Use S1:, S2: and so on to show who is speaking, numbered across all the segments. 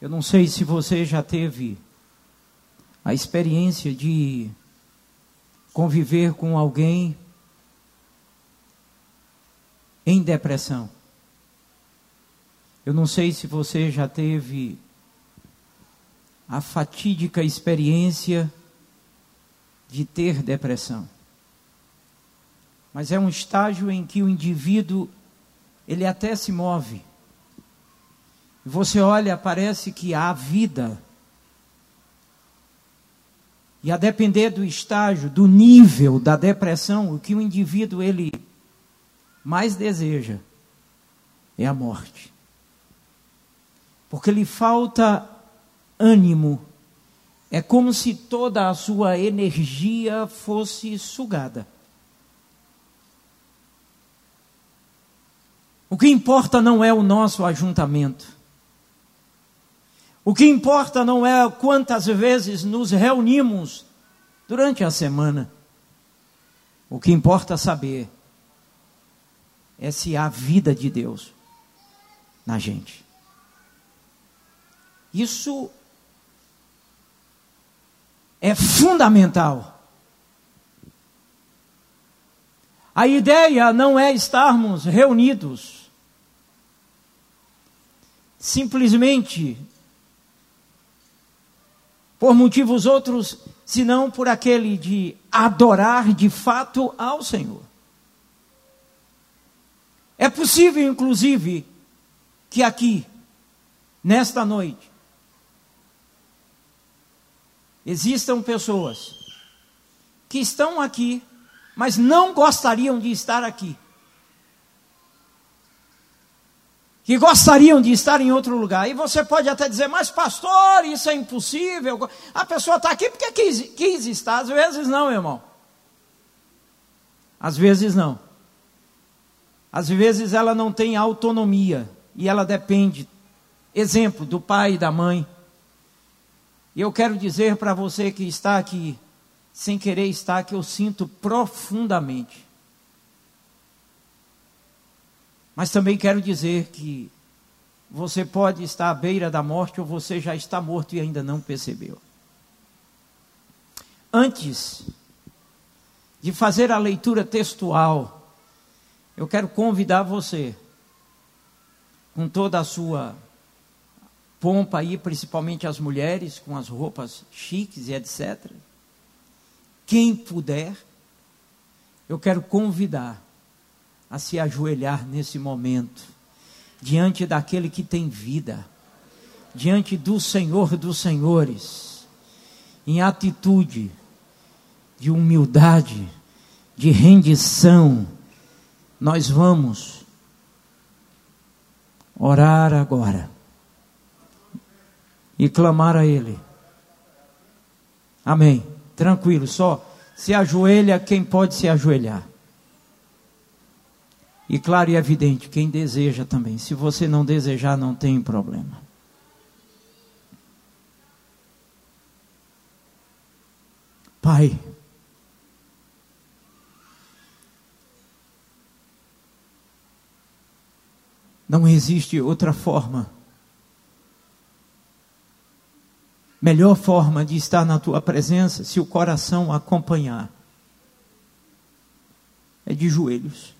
S1: Eu não sei se você já teve a experiência de conviver com alguém em depressão. Eu não sei se você já teve a fatídica experiência de ter depressão. Mas é um estágio em que o indivíduo ele até se move. Você olha, parece que há vida. E a depender do estágio, do nível da depressão, o que o indivíduo ele mais deseja é a morte. Porque lhe falta ânimo. É como se toda a sua energia fosse sugada. O que importa não é o nosso ajuntamento. O que importa não é quantas vezes nos reunimos durante a semana. O que importa saber é se há vida de Deus na gente. Isso é fundamental. A ideia não é estarmos reunidos simplesmente por motivos outros, senão por aquele de adorar de fato ao Senhor. É possível, inclusive, que aqui, nesta noite, existam pessoas que estão aqui, mas não gostariam de estar aqui. Que gostariam de estar em outro lugar. E você pode até dizer, mas pastor, isso é impossível. A pessoa está aqui porque quis, quis estar. Às vezes não, meu irmão. Às vezes não. Às vezes ela não tem autonomia e ela depende, exemplo, do pai e da mãe. E eu quero dizer para você que está aqui, sem querer estar, que eu sinto profundamente Mas também quero dizer que você pode estar à beira da morte ou você já está morto e ainda não percebeu. Antes de fazer a leitura textual, eu quero convidar você, com toda a sua pompa aí, principalmente as mulheres, com as roupas chiques e etc. Quem puder, eu quero convidar a se ajoelhar nesse momento, diante daquele que tem vida, diante do Senhor dos Senhores, em atitude de humildade, de rendição, nós vamos orar agora e clamar a Ele. Amém. Tranquilo, só se ajoelha quem pode se ajoelhar. E claro e evidente, quem deseja também. Se você não desejar, não tem problema. Pai, não existe outra forma, melhor forma de estar na tua presença se o coração acompanhar é de joelhos.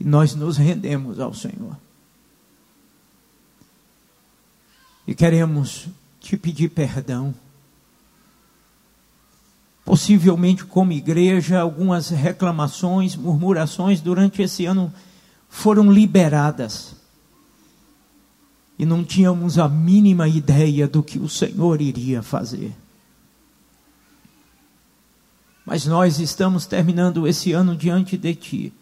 S1: E nós nos rendemos ao Senhor. E queremos te pedir perdão. Possivelmente, como igreja, algumas reclamações, murmurações durante esse ano foram liberadas. E não tínhamos a mínima ideia do que o Senhor iria fazer. Mas nós estamos terminando esse ano diante de Ti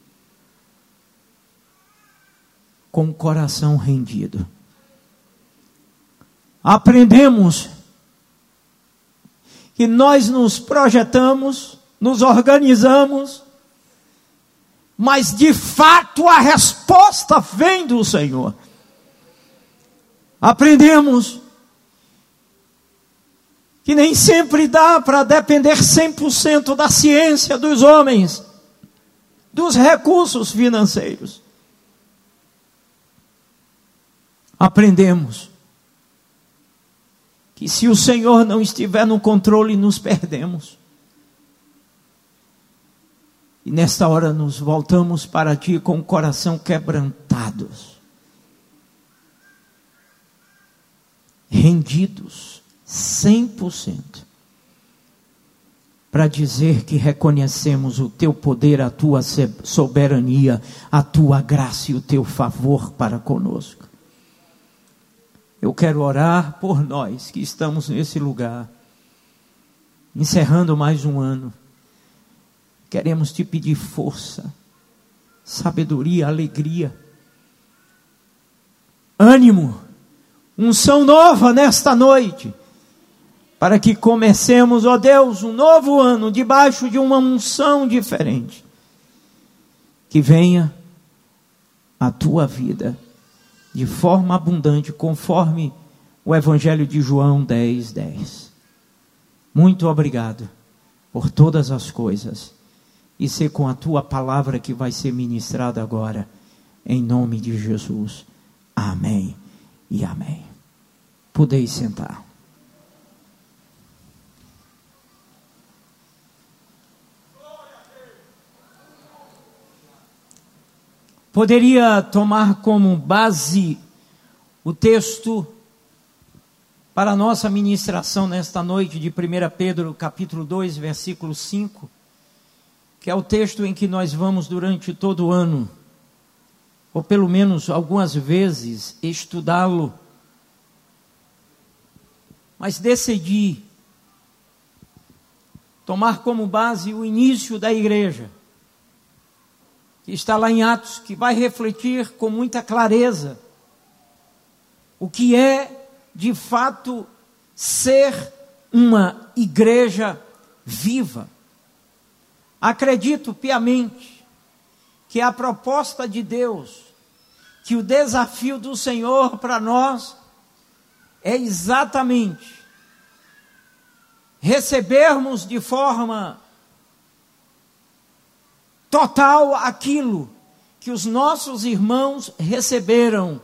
S1: com o coração rendido. Aprendemos que nós nos projetamos, nos organizamos, mas de fato a resposta vem do Senhor. Aprendemos que nem sempre dá para depender 100% da ciência dos homens, dos recursos financeiros. Aprendemos que se o Senhor não estiver no controle, nos perdemos. E nesta hora nos voltamos para Ti com o coração quebrantados, rendidos, 100%, para dizer que reconhecemos o Teu poder, a Tua soberania, a Tua graça e o Teu favor para conosco. Eu quero orar por nós que estamos nesse lugar, encerrando mais um ano. Queremos te pedir força, sabedoria, alegria, ânimo, unção nova nesta noite, para que comecemos, ó Deus, um novo ano debaixo de uma unção diferente. Que venha a tua vida de forma abundante, conforme o Evangelho de João 10, 10. Muito obrigado por todas as coisas e ser com a tua palavra que vai ser ministrada agora, em nome de Jesus. Amém e amém. Podeis sentar. Poderia tomar como base o texto para a nossa ministração nesta noite de 1 Pedro, capítulo 2, versículo 5, que é o texto em que nós vamos durante todo o ano, ou pelo menos algumas vezes, estudá-lo. Mas decidi tomar como base o início da igreja que está lá em Atos, que vai refletir com muita clareza o que é, de fato, ser uma igreja viva. Acredito piamente que a proposta de Deus, que o desafio do Senhor para nós é exatamente recebermos de forma total aquilo que os nossos irmãos receberam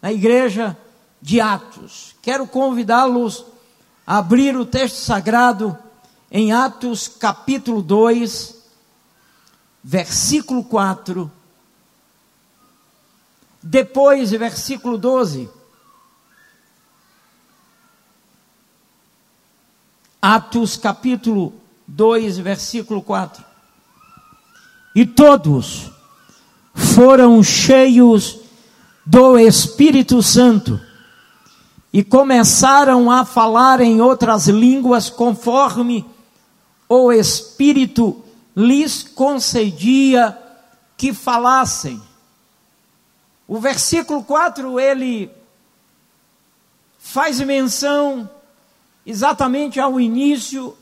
S1: na igreja de Atos. Quero convidá-los a abrir o texto sagrado em Atos capítulo 2, versículo 4. Depois, versículo 12. Atos capítulo 2, versículo 4 e todos foram cheios do Espírito Santo e começaram a falar em outras línguas conforme o Espírito lhes concedia que falassem. O versículo 4 ele faz menção exatamente ao início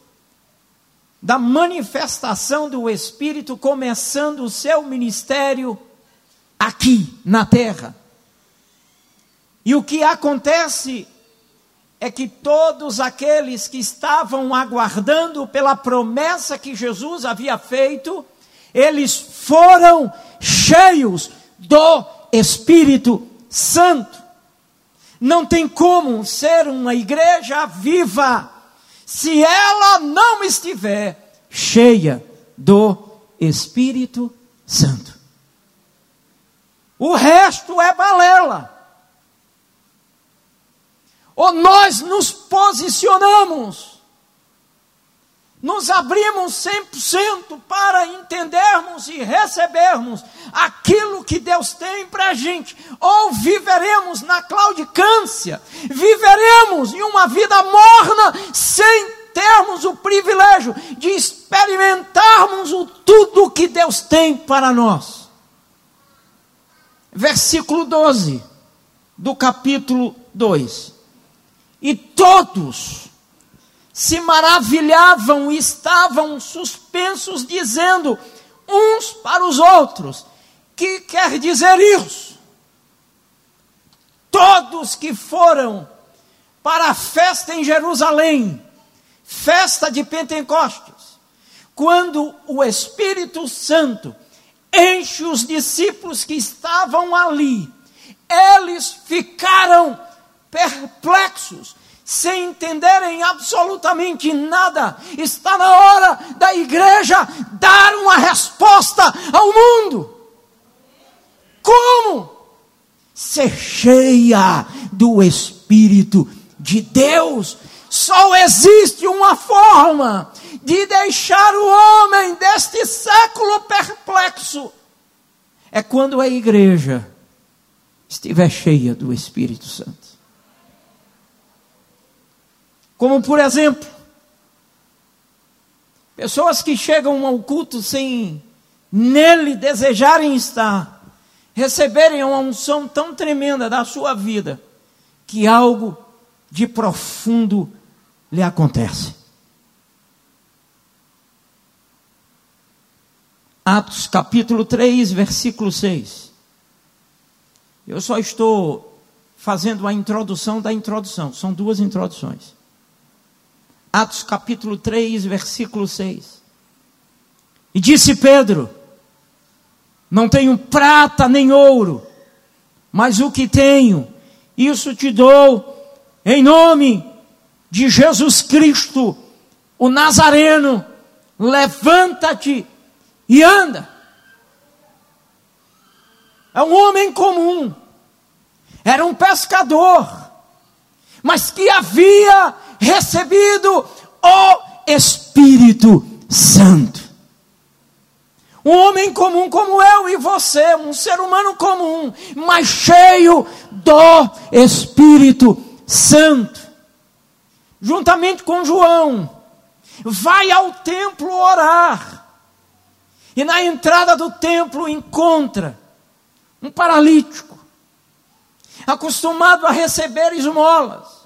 S1: da manifestação do Espírito começando o seu ministério aqui na terra. E o que acontece é que todos aqueles que estavam aguardando pela promessa que Jesus havia feito, eles foram cheios do Espírito Santo. Não tem como ser uma igreja viva se ela não estiver cheia do Espírito Santo. O resto é balela. Ou nós nos posicionamos, nos abrimos 100% para entendermos e recebermos aquilo que Deus tem para a gente, ou viveremos na claudicância, viveremos em uma vida morna, sem termos o privilégio de experimentarmos o tudo que Deus tem para nós. Versículo 12 do capítulo 2. E todos se maravilhavam e estavam suspensos, dizendo uns para os outros: que quer dizer isso? Todos que foram para a festa em Jerusalém, festa de Pentecostes, quando o Espírito Santo enche os discípulos que estavam ali, eles ficaram perplexos, sem entenderem absolutamente nada. Está na hora da igreja dar uma resposta ao mundo. Como? Ser cheia do Espírito de Deus. Só existe uma forma de deixar o homem deste século perplexo. É quando a igreja estiver cheia do Espírito Santo. Como, por exemplo, pessoas que chegam ao culto sem nele desejarem estar, receberem uma unção tão tremenda da sua vida, que algo de profundo lhe acontece. Atos capítulo 3, versículo 6. Eu só estou fazendo a introdução da introdução, são duas introduções. Atos capítulo 3, versículo 6. E disse Pedro: Não tenho prata nem ouro, mas o que tenho, isso te dou, em nome de Jesus Cristo, o Nazareno, levanta-te e anda. É um homem comum, era um pescador, mas que havia recebido o Espírito Santo. Um homem comum como eu e você, um ser humano comum, mas cheio do Espírito Santo. Juntamente com João, vai ao templo orar. E na entrada do templo encontra um paralítico, acostumado a receber esmolas.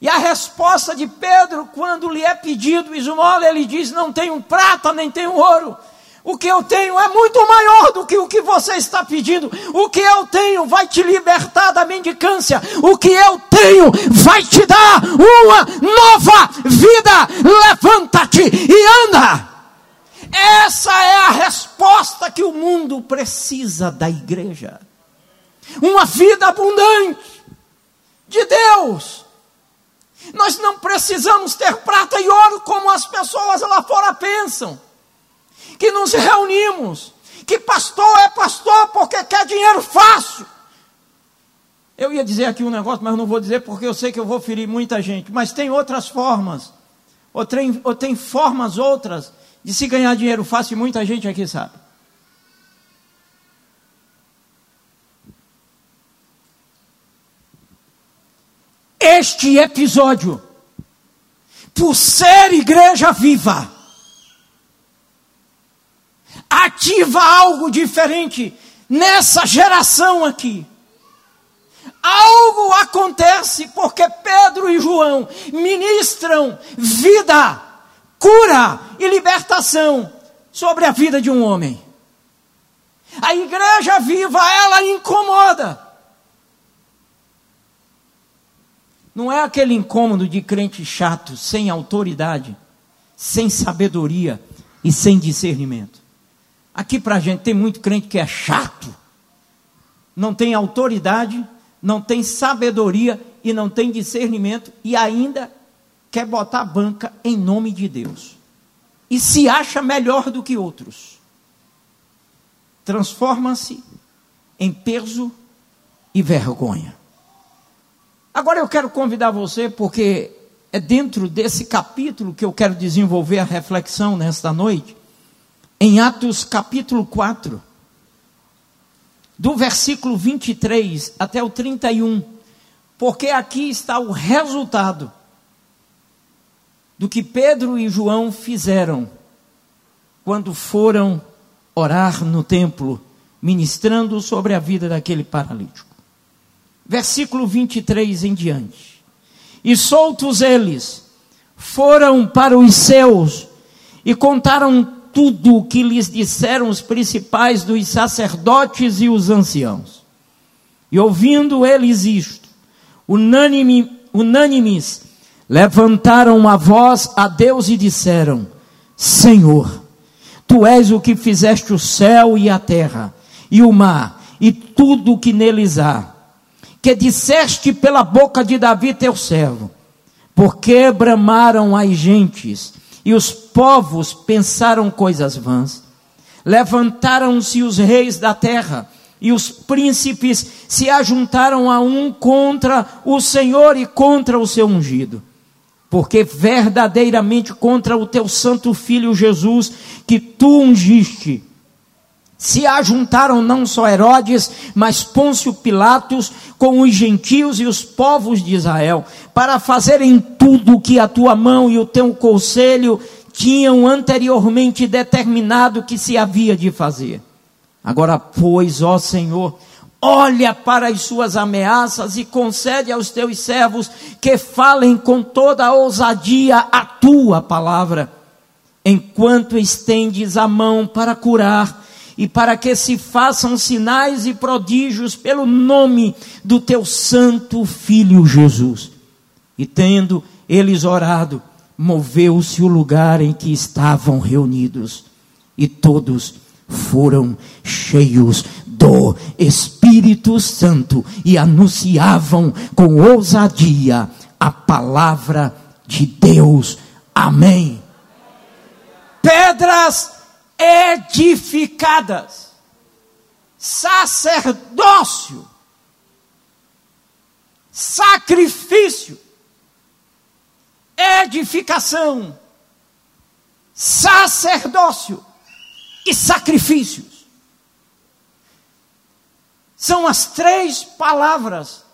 S1: E a resposta de Pedro, quando lhe é pedido esmola, ele diz: Não tenho prata nem tenho ouro. O que eu tenho é muito maior do que o que você está pedindo. O que eu tenho vai te libertar da mendicância. O que eu tenho vai te dar uma nova vida. Levanta-te e anda. Essa é a resposta que o mundo precisa da igreja. Uma vida abundante de Deus. Nós não precisamos ter prata e ouro como as pessoas lá fora pensam. Que nos reunimos, que pastor é pastor porque quer dinheiro fácil. Eu ia dizer aqui um negócio, mas não vou dizer porque eu sei que eu vou ferir muita gente. Mas tem outras formas, ou tem, ou tem formas outras de se ganhar dinheiro fácil, e muita gente aqui sabe. Este episódio, por ser igreja viva, ativa algo diferente nessa geração aqui. Algo acontece porque Pedro e João ministram vida cura e libertação sobre a vida de um homem. A igreja viva, ela incomoda. Não é aquele incômodo de crente chato, sem autoridade, sem sabedoria e sem discernimento. Aqui para a gente tem muito crente que é chato, não tem autoridade, não tem sabedoria e não tem discernimento e ainda quer botar banca em nome de Deus e se acha melhor do que outros. Transforma-se em peso e vergonha. Agora eu quero convidar você, porque é dentro desse capítulo que eu quero desenvolver a reflexão nesta noite, em Atos capítulo 4, do versículo 23 até o 31, porque aqui está o resultado do que Pedro e João fizeram quando foram orar no templo, ministrando sobre a vida daquele paralítico. Versículo 23 em diante. E soltos eles, foram para os seus e contaram tudo o que lhes disseram os principais dos sacerdotes e os anciãos. E ouvindo eles isto, unânime, unânimes, levantaram a voz a Deus e disseram: Senhor, tu és o que fizeste o céu e a terra, e o mar, e tudo o que neles há, que disseste pela boca de Davi teu servo, porque bramaram as gentes e os povos pensaram coisas vãs. Levantaram-se os reis da terra e os príncipes se ajuntaram a um contra o Senhor e contra o seu ungido. Porque verdadeiramente contra o teu santo filho Jesus, que tu ungiste, se ajuntaram não só Herodes, mas Pôncio Pilatos com os gentios e os povos de Israel, para fazerem tudo o que a tua mão e o teu conselho tinham anteriormente determinado que se havia de fazer. Agora, pois, ó Senhor, olha para as suas ameaças e concede aos teus servos que falem com toda a ousadia a tua palavra, enquanto estendes a mão para curar e para que se façam sinais e prodígios pelo nome do teu santo filho Jesus. E tendo eles orado, moveu-se o lugar em que estavam reunidos, e todos foram cheios do Espírito Santo e anunciavam com ousadia a palavra de Deus. Amém. Pedras edificadas, sacerdócio, sacrifício, edificação, sacerdócio. E sacrifícios. São as três palavras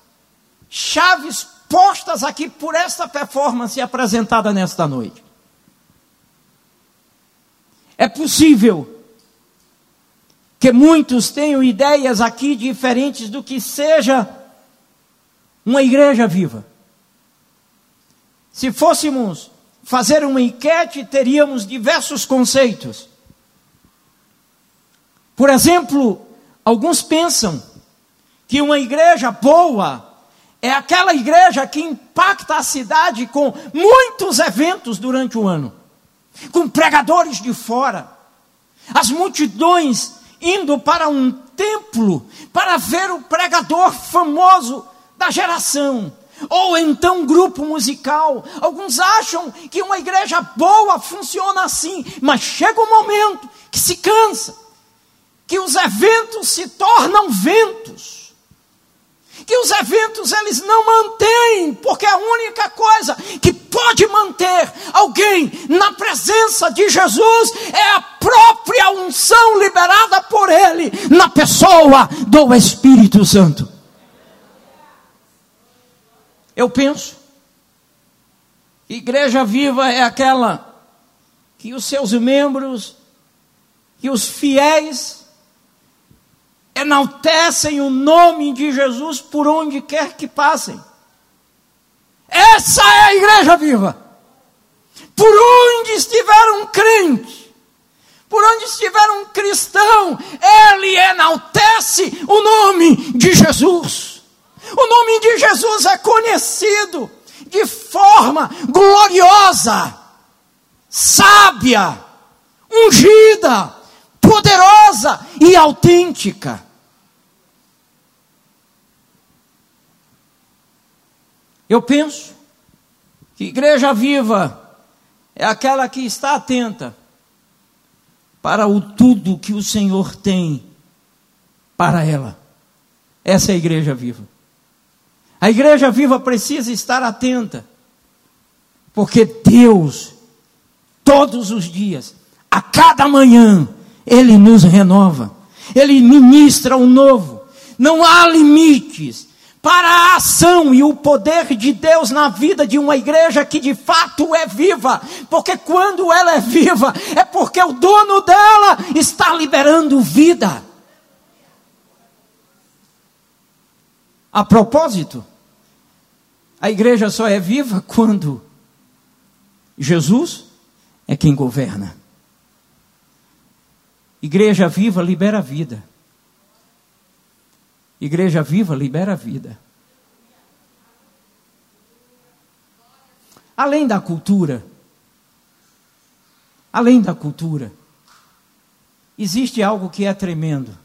S1: chaves postas aqui por esta performance apresentada nesta noite. É possível que muitos tenham ideias aqui diferentes do que seja uma igreja viva. Se fôssemos fazer uma enquete, teríamos diversos conceitos. Por exemplo, alguns pensam que uma igreja boa é aquela igreja que impacta a cidade com muitos eventos durante o ano com pregadores de fora, as multidões indo para um templo para ver o pregador famoso da geração. Ou então um grupo musical. Alguns acham que uma igreja boa funciona assim, mas chega um momento que se cansa, que os eventos se tornam ventos que os eventos eles não mantêm, porque a única coisa que pode manter alguém na presença de Jesus é a própria unção liberada por ele na pessoa do Espírito Santo. Eu penso, igreja viva é aquela que os seus membros, que os fiéis enaltecem o nome de Jesus por onde quer que passem. Essa é a igreja viva. Por onde estiver um crente, por onde estiver um cristão, ele enaltece o nome de Jesus. O nome de Jesus é conhecido de forma gloriosa, sábia, ungida, poderosa e autêntica. Eu penso que igreja viva é aquela que está atenta para o tudo que o Senhor tem para ela. Essa é a igreja viva. A igreja viva precisa estar atenta, porque Deus, todos os dias, a cada manhã, Ele nos renova, Ele ministra o novo. Não há limites, para a ação e o poder de Deus na vida de uma igreja que de fato é viva, porque quando ela é viva, é porque o dono dela está liberando vida. A propósito, a igreja só é viva quando Jesus é quem governa. Igreja viva libera vida. Igreja viva libera vida. Além da cultura, além da cultura, existe algo que é tremendo,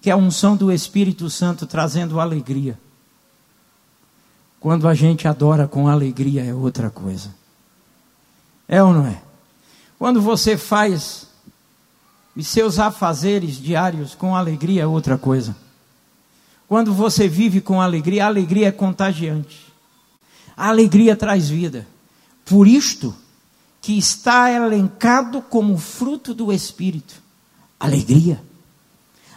S1: que é a unção do Espírito Santo trazendo alegria. Quando a gente adora com alegria é outra coisa. É ou não é? Quando você faz os seus afazeres diários com alegria é outra coisa. Quando você vive com alegria, a alegria é contagiante. A alegria traz vida. Por isto que está elencado como fruto do Espírito. Alegria.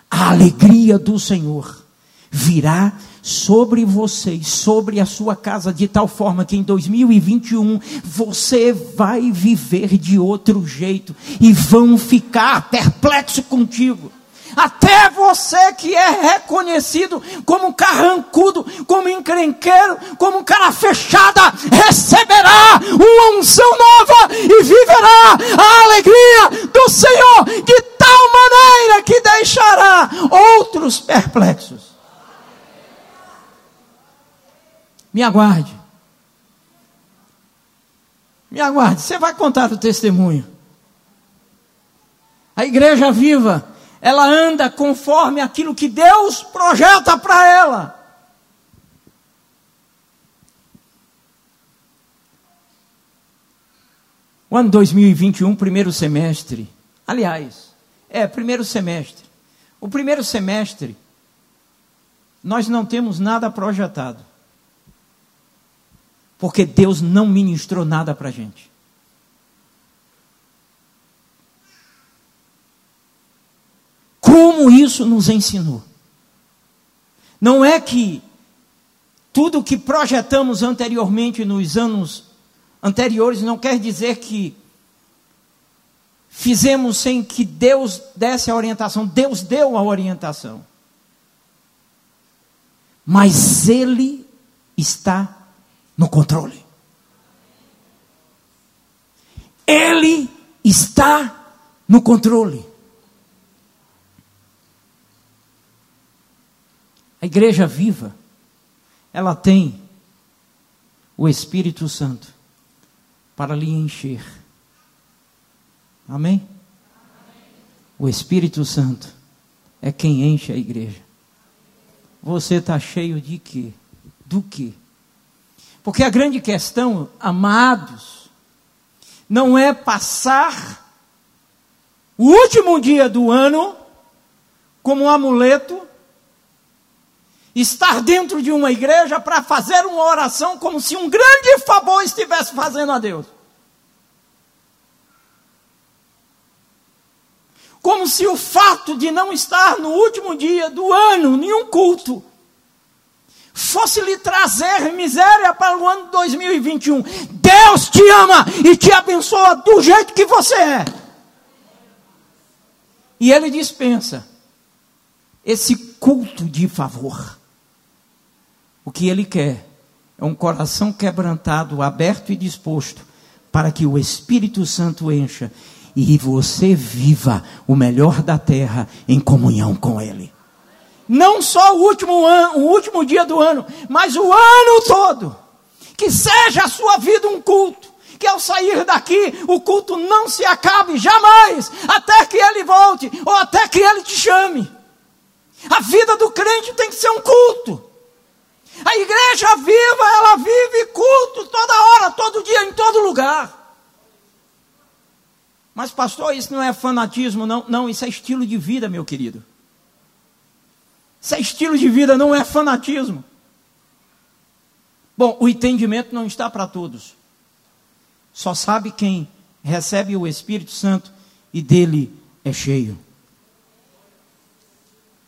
S1: A alegria do Senhor virá sobre vocês, sobre a sua casa, de tal forma que em 2021 você vai viver de outro jeito e vão ficar perplexo contigo. Até você que é reconhecido como carrancudo, como encrenqueiro, como cara fechada, receberá uma unção nova e viverá a alegria do Senhor de tal maneira que deixará outros perplexos. Me aguarde. Me aguarde. Você vai contar o testemunho. A igreja viva, ela anda conforme aquilo que Deus projeta para ela. O ano 2021, primeiro semestre. Aliás, é, primeiro semestre. O primeiro semestre, nós não temos nada projetado porque Deus não ministrou nada para a gente. Como isso nos ensinou? Não é que tudo que projetamos anteriormente nos anos anteriores não quer dizer que fizemos sem que Deus desse a orientação. Deus deu a orientação. Mas Ele está no controle. Ele está no controle. A igreja viva, ela tem o Espírito Santo para lhe encher. Amém? O Espírito Santo é quem enche a igreja. Você está cheio de quê? Do quê? Porque a grande questão, amados, não é passar o último dia do ano como um amuleto, estar dentro de uma igreja para fazer uma oração como se um grande favor estivesse fazendo a Deus. Como se o fato de não estar no último dia do ano, nenhum culto, fosse lhe trazer miséria para o ano 2021. Deus te ama e te abençoa do jeito que você é. E ele dispensa esse culto de favor. O que ele quer é um coração quebrantado, aberto e disposto para que o Espírito Santo encha e você viva o melhor da terra em comunhão com ele não só o último, ano, o último dia do ano, mas o ano todo. Que seja a sua vida um culto. Que ao sair daqui, o culto não se acabe jamais, até que ele volte, ou até que ele te chame. A vida do crente tem que ser um culto. A igreja viva, ela vive culto toda hora, todo dia, em todo lugar. Mas, pastor, isso não é fanatismo, não. Não, isso é estilo de vida, meu querido. Isso é estilo de vida, não é fanatismo. Bom, o entendimento não está para todos. Só sabe quem recebe o Espírito Santo e dele é cheio.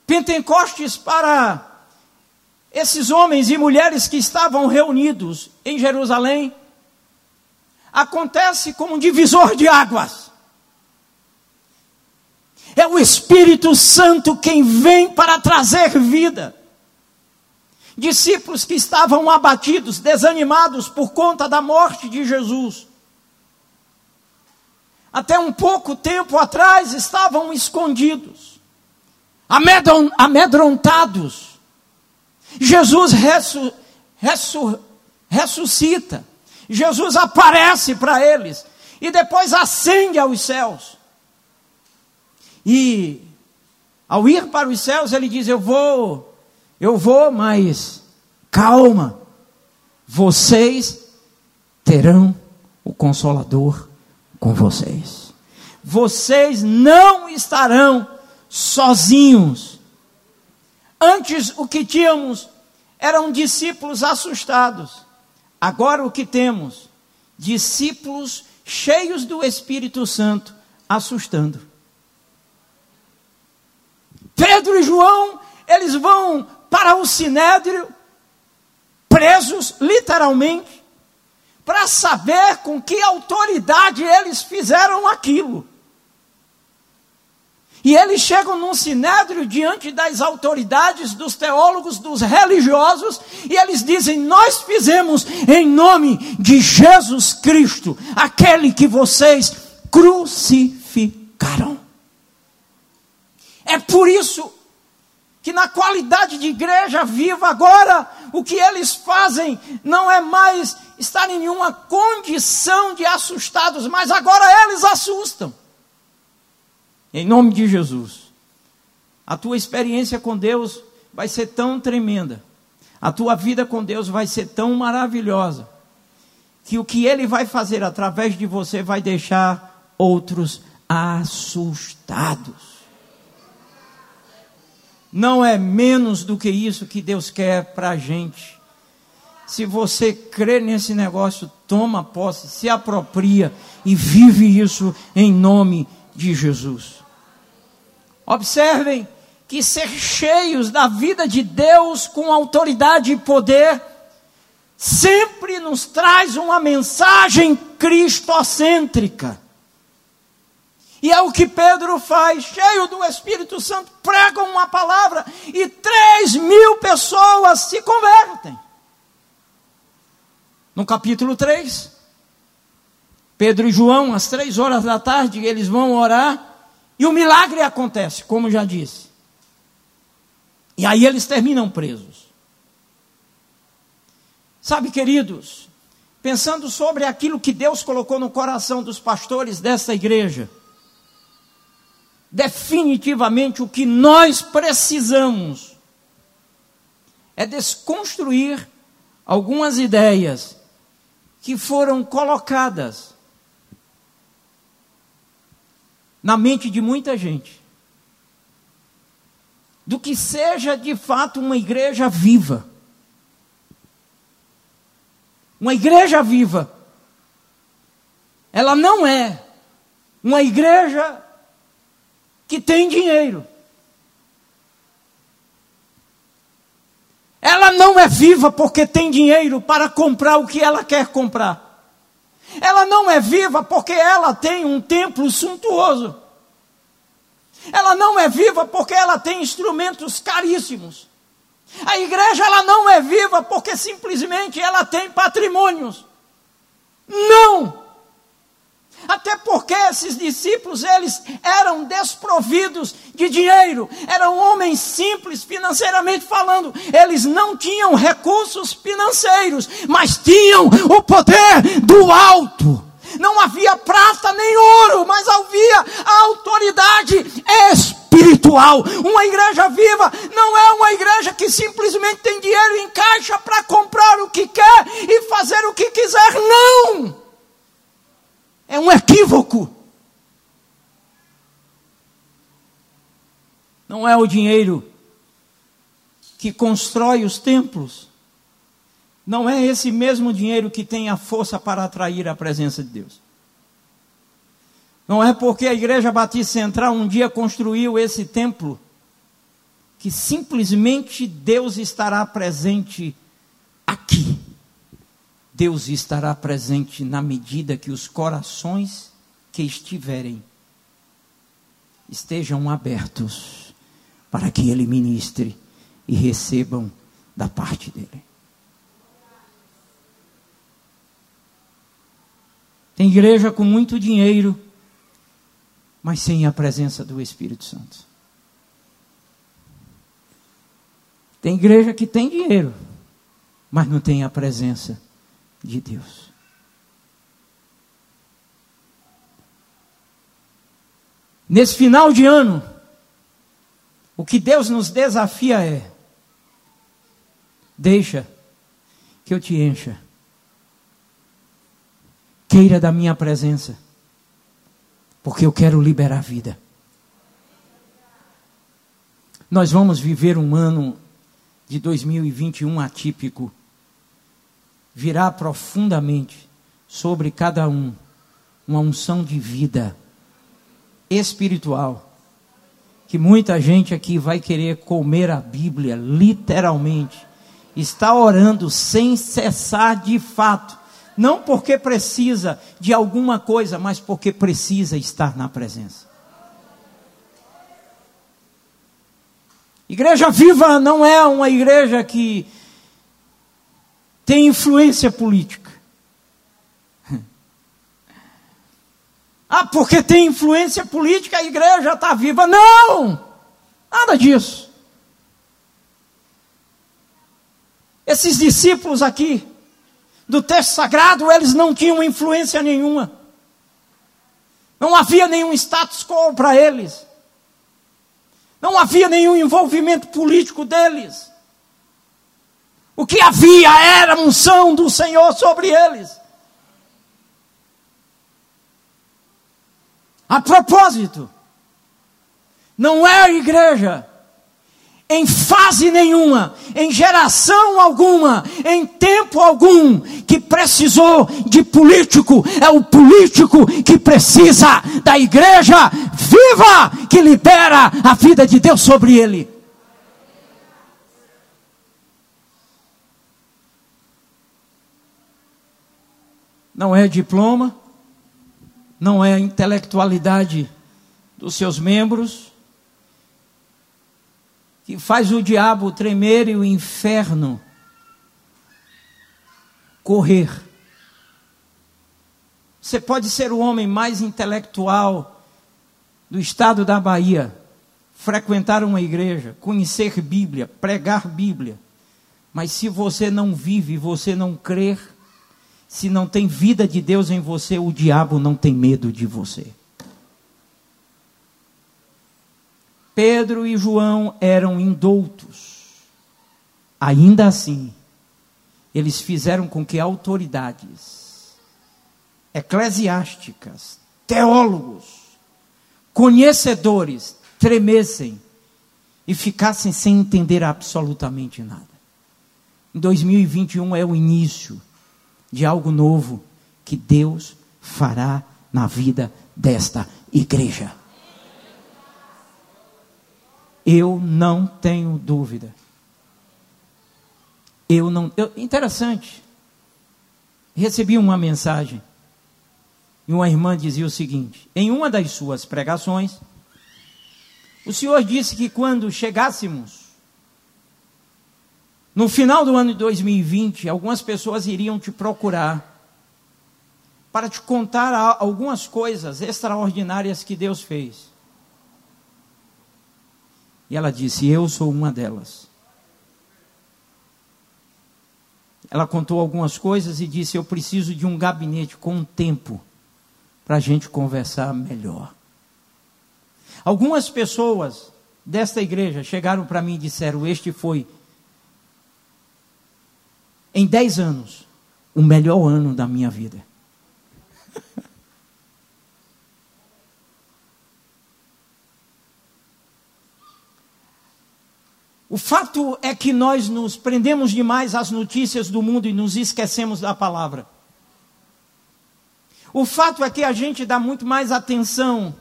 S1: Pentecostes para esses homens e mulheres que estavam reunidos em Jerusalém acontece como um divisor de águas. É o Espírito Santo quem vem para trazer vida. Discípulos que estavam abatidos, desanimados por conta da morte de Jesus. Até um pouco tempo atrás estavam escondidos, amedrontados. Jesus ressu, ressu, ressuscita. Jesus aparece para eles e depois ascende aos céus. E Ao ir para os céus, ele diz: Eu vou, eu vou, mas calma, vocês terão o Consolador com vocês. Vocês não estarão sozinhos. Antes o que tínhamos eram discípulos assustados. Agora o que temos? Discípulos cheios do Espírito Santo, assustando. Pedro e João, eles vão para o sinédrio, presos literalmente, para saber com que autoridade eles fizeram aquilo. E eles chegam num sinédrio diante das autoridades, dos teólogos, dos religiosos, e eles dizem: Nós fizemos em nome de Jesus Cristo, aquele que vocês crucificaram. É por isso que, na qualidade de igreja viva agora, o que eles fazem não é mais estar em nenhuma condição de assustados, mas agora eles assustam. Em nome de Jesus. A tua experiência com Deus vai ser tão tremenda. A tua vida com Deus vai ser tão maravilhosa. Que o que Ele vai fazer através de você vai deixar outros assustados. Não é menos do que isso que Deus quer para a gente. Se você crê nesse negócio, toma posse, se apropria e vive isso em nome de Jesus. Observem que ser cheios da vida de Deus com autoridade e poder sempre nos traz uma mensagem cristocêntrica. E é o que Pedro faz, cheio do Espírito Santo, prega uma palavra e três mil pessoas se convertem. No capítulo 3, Pedro e João, às três horas da tarde, eles vão orar e o milagre acontece, como já disse. E aí eles terminam presos. Sabe, queridos, pensando sobre aquilo que Deus colocou no coração dos pastores dessa igreja, definitivamente o que nós precisamos é desconstruir algumas ideias que foram colocadas na mente de muita gente do que seja de fato uma igreja viva. Uma igreja viva, ela não é uma igreja que tem dinheiro. Ela não é viva porque tem dinheiro para comprar o que ela quer comprar. Ela não é viva porque ela tem um templo suntuoso. Ela não é viva porque ela tem instrumentos caríssimos. A igreja ela não é viva porque simplesmente ela tem patrimônios. Não! Até porque esses discípulos, eles eram desprovidos de dinheiro, eram homens simples financeiramente falando, eles não tinham recursos financeiros, mas tinham o poder do alto. Não havia prata nem ouro, mas havia a autoridade espiritual. Uma igreja viva não é uma igreja que simplesmente tem dinheiro em caixa para comprar o que quer e fazer o que quiser. Não! É um equívoco. Não é o dinheiro que constrói os templos. Não é esse mesmo dinheiro que tem a força para atrair a presença de Deus. Não é porque a Igreja Batista Central um dia construiu esse templo que simplesmente Deus estará presente aqui. Deus estará presente na medida que os corações que estiverem estejam abertos para que Ele ministre e recebam da parte dele. Tem igreja com muito dinheiro, mas sem a presença do Espírito Santo. Tem igreja que tem dinheiro, mas não tem a presença de Deus. Nesse final de ano, O que Deus nos desafia é: deixa que eu te encha. Queira da minha presença, porque eu quero liberar a vida. Nós vamos viver um ano de 2021 atípico. Virá profundamente sobre cada um uma unção de vida espiritual. Que muita gente aqui vai querer comer a Bíblia, literalmente. Está orando sem cessar de fato. Não porque precisa de alguma coisa, mas porque precisa estar na presença. Igreja viva não é uma igreja que tem influência política. Ah, porque tem influência política, a igreja está viva. Não! Nada disso. Esses discípulos aqui, do texto sagrado, eles não tinham influência nenhuma. Não havia nenhum status quo para eles. Não havia nenhum envolvimento político deles. O que havia era a unção do Senhor sobre eles. A propósito, não é a igreja, em fase nenhuma, em geração alguma, em tempo algum, que precisou de político, é o político que precisa da igreja viva, que libera a vida de Deus sobre ele. Não é diploma, não é a intelectualidade dos seus membros, que faz o diabo tremer e o inferno correr. Você pode ser o homem mais intelectual do estado da Bahia, frequentar uma igreja, conhecer Bíblia, pregar Bíblia, mas se você não vive, você não crer, se não tem vida de Deus em você, o diabo não tem medo de você. Pedro e João eram indoutos. Ainda assim, eles fizeram com que autoridades eclesiásticas, teólogos, conhecedores tremessem e ficassem sem entender absolutamente nada. Em 2021 é o início de algo novo que Deus fará na vida desta igreja. Eu não tenho dúvida. Eu não. Eu, interessante. Recebi uma mensagem e uma irmã dizia o seguinte: em uma das suas pregações, o Senhor disse que quando chegássemos no final do ano de 2020, algumas pessoas iriam te procurar para te contar algumas coisas extraordinárias que Deus fez. E ela disse: Eu sou uma delas. Ela contou algumas coisas e disse: Eu preciso de um gabinete com tempo para a gente conversar melhor. Algumas pessoas desta igreja chegaram para mim e disseram: Este foi em 10 anos, o melhor ano da minha vida. O fato é que nós nos prendemos demais às notícias do mundo e nos esquecemos da palavra. O fato é que a gente dá muito mais atenção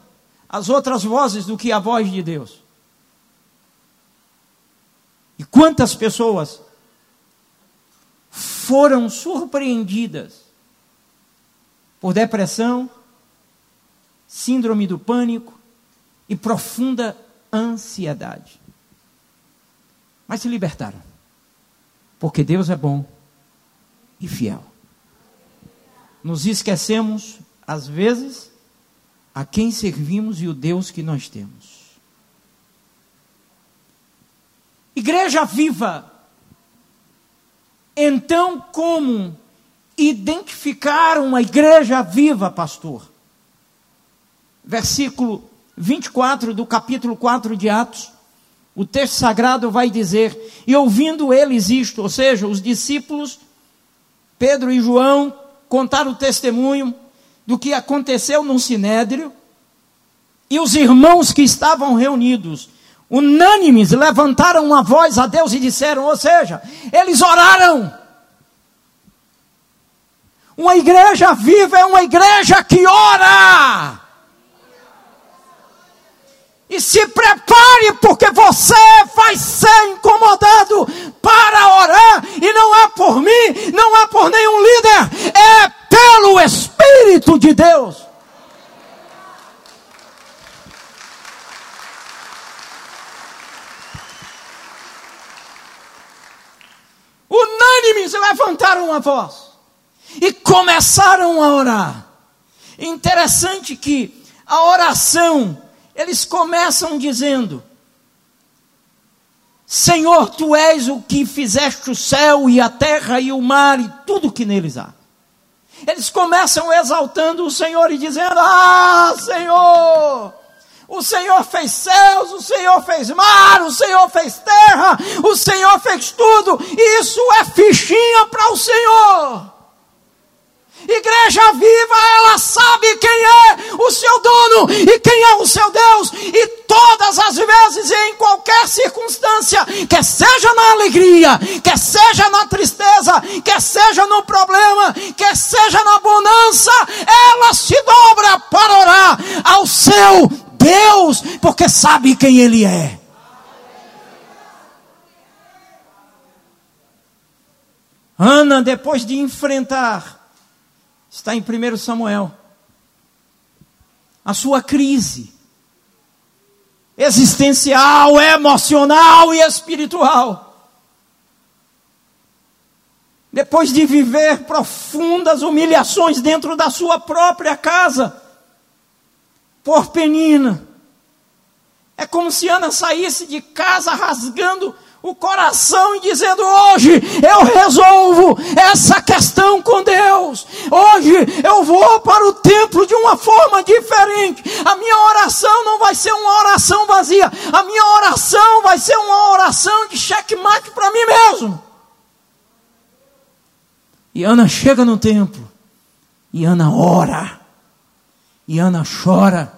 S1: às outras vozes do que à voz de Deus. E quantas pessoas foram surpreendidas por depressão, síndrome do pânico e profunda ansiedade. Mas se libertaram, porque Deus é bom e fiel. Nos esquecemos, às vezes, a quem servimos e o Deus que nós temos. Igreja viva então, como identificar uma igreja viva, pastor? Versículo 24 do capítulo 4 de Atos. o texto sagrado vai dizer: E ouvindo eles isto, ou seja, os discípulos, Pedro e João, contaram o testemunho do que aconteceu no sinédrio, e os irmãos que estavam reunidos, unânimes, levantaram a voz a Deus e disseram: Ou seja, eles oraram. Uma igreja viva é uma igreja que ora. E se prepare, porque você vai ser incomodado para orar. E não é por mim, não é por nenhum líder, é pelo Espírito de Deus. Unânimes levantaram a voz e começaram a orar. Interessante que a oração eles começam dizendo: Senhor, tu és o que fizeste o céu e a terra e o mar e tudo que neles há. Eles começam exaltando o Senhor e dizendo: Ah, Senhor, o Senhor fez céus, o Senhor fez mar, o Senhor fez terra, o Senhor fez tudo. Isso é fichinha para o Senhor. Igreja viva, ela sabe quem é o seu dono e quem é o seu Deus, e todas as vezes e em qualquer circunstância, quer seja na alegria, quer seja na tristeza, quer seja no problema, quer seja na bonança, ela se dobra para orar ao seu Deus, porque sabe quem Ele é. Ana, depois de enfrentar Está em 1 Samuel. A sua crise existencial, emocional e espiritual. Depois de viver profundas humilhações dentro da sua própria casa, por Penina. É como se Ana saísse de casa rasgando o coração e dizendo: hoje eu resolvo essa questão com Deus. Hoje eu vou para o templo de uma forma diferente. A minha oração não vai ser uma oração vazia. A minha oração vai ser uma oração de checkmate para mim mesmo. E Ana chega no templo. E Ana ora. E Ana chora.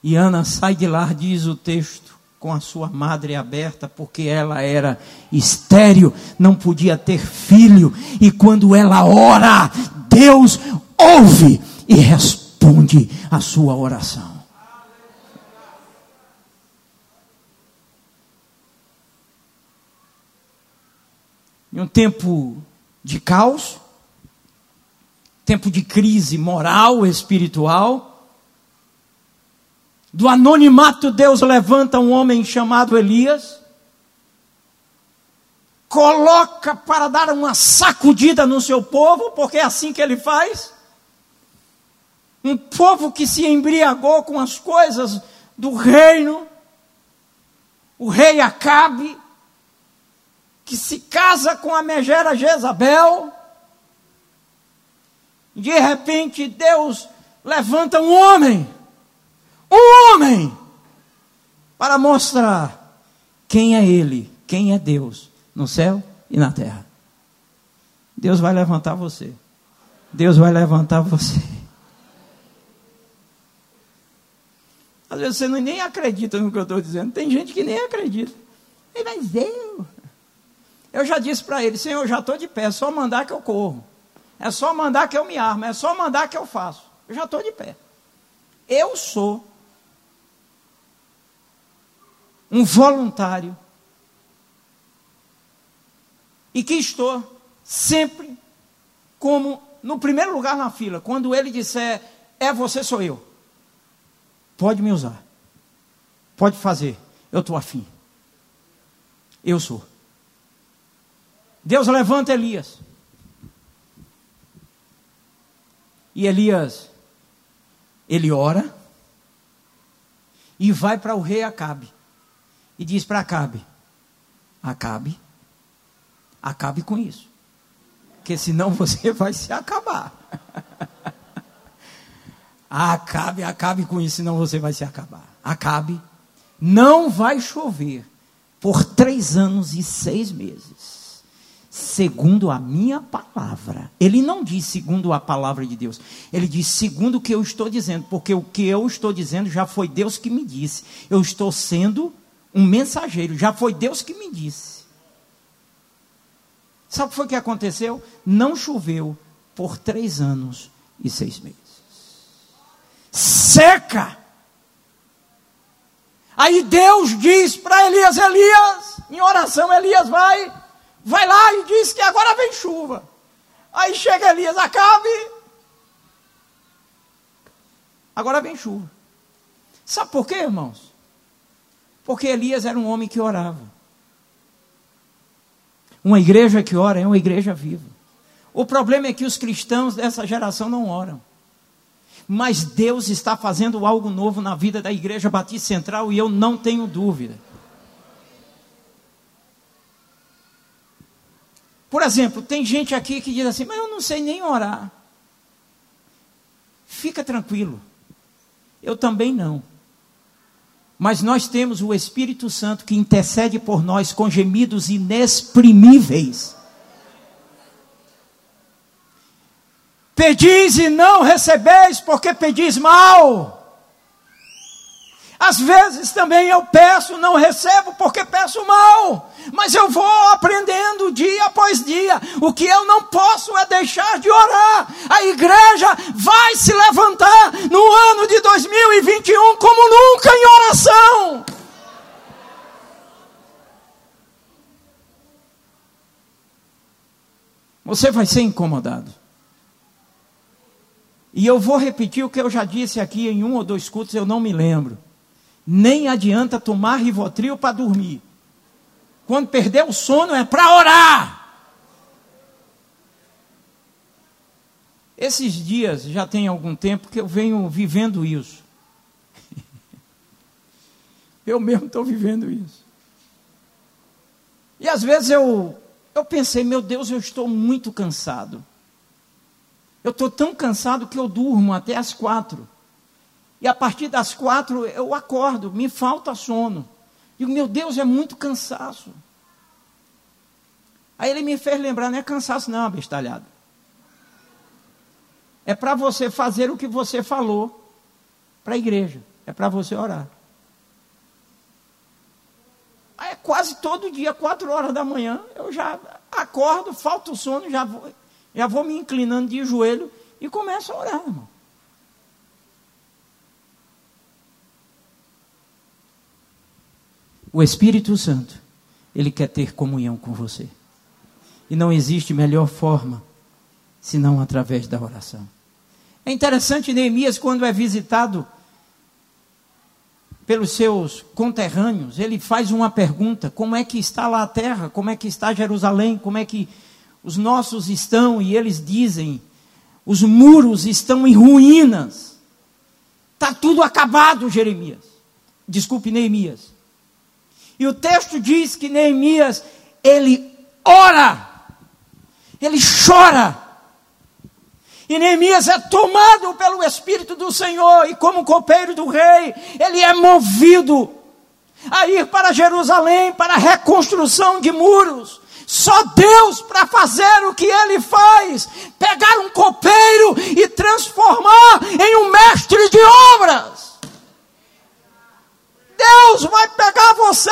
S1: E Ana sai de lá, diz o texto com a sua madre aberta, porque ela era estéril, não podia ter filho, e quando ela ora, Deus ouve e responde a sua oração. Em um tempo de caos, tempo de crise moral, espiritual, do anonimato, Deus levanta um homem chamado Elias, coloca para dar uma sacudida no seu povo, porque é assim que ele faz. Um povo que se embriagou com as coisas do reino, o rei Acabe, que se casa com a megera Jezabel. De repente, Deus levanta um homem um homem para mostrar quem é Ele, quem é Deus, no céu e na terra. Deus vai levantar você. Deus vai levantar você. Às vezes você nem acredita no que eu estou dizendo. Tem gente que nem acredita. Mas eu. Eu já disse para ele: Senhor, eu já estou de pé. É só mandar que eu corro. É só mandar que eu me armo. É só mandar que eu faço. Eu já estou de pé. Eu sou um voluntário, e que estou sempre como no primeiro lugar na fila. Quando ele disser, é você, sou eu. Pode me usar. Pode fazer. Eu estou afim. Eu sou. Deus levanta Elias. E Elias, ele ora e vai para o rei Acabe e diz para Acabe: Acabe, acabe com isso, porque senão você vai se acabar. acabe, acabe com isso, senão você vai se acabar. Acabe, não vai chover por três anos e seis meses, segundo a minha palavra. Ele não diz segundo a palavra de Deus, ele diz segundo o que eu estou dizendo, porque o que eu estou dizendo já foi Deus que me disse. Eu estou sendo um mensageiro, já foi Deus que me disse. Sabe o que foi que aconteceu? Não choveu por três anos e seis meses. Seca! Aí Deus diz para Elias: Elias, em oração, Elias vai, vai lá e diz que agora vem chuva. Aí chega Elias, acabe. Agora vem chuva. Sabe por quê, irmãos? Porque Elias era um homem que orava. Uma igreja que ora é uma igreja viva. O problema é que os cristãos dessa geração não oram. Mas Deus está fazendo algo novo na vida da Igreja Batista Central e eu não tenho dúvida. Por exemplo, tem gente aqui que diz assim: Mas eu não sei nem orar. Fica tranquilo. Eu também não. Mas nós temos o Espírito Santo que intercede por nós com gemidos inexprimíveis. Pedis e não recebeis, porque pedis mal. Às vezes também eu peço, não recebo porque peço mal. Mas eu vou aprendendo dia após dia. O que eu não posso é deixar de orar. A igreja vai se levantar no ano de 2021 como nunca em oração. Você vai ser incomodado. E eu vou repetir o que eu já disse aqui em um ou dois cultos, eu não me lembro nem adianta tomar rivotril para dormir. Quando perder o sono é para orar. Esses dias já tem algum tempo que eu venho vivendo isso. eu mesmo estou vivendo isso. E às vezes eu, eu pensei, meu Deus, eu estou muito cansado. Eu estou tão cansado que eu durmo até as quatro. E a partir das quatro eu acordo, me falta sono. Digo, meu Deus, é muito cansaço. Aí ele me fez lembrar, não é cansaço não, abestalhado. É para você fazer o que você falou para a igreja. É para você orar. Aí é quase todo dia, quatro horas da manhã, eu já acordo, falta o sono, já vou, já vou me inclinando de joelho e começo a orar, irmão. O Espírito Santo, ele quer ter comunhão com você. E não existe melhor forma senão através da oração. É interessante Neemias quando é visitado pelos seus conterrâneos, ele faz uma pergunta: como é que está lá a terra? Como é que está Jerusalém? Como é que os nossos estão? E eles dizem: os muros estão em ruínas. Está tudo acabado, Jeremias. Desculpe, Neemias. E o texto diz que Neemias, ele ora, ele chora. E Neemias é tomado pelo Espírito do Senhor, e como copeiro do rei, ele é movido a ir para Jerusalém para a reconstrução de muros. Só Deus para fazer o que ele faz: pegar um copeiro e transformar em um mestre de obras. Deus vai pegar você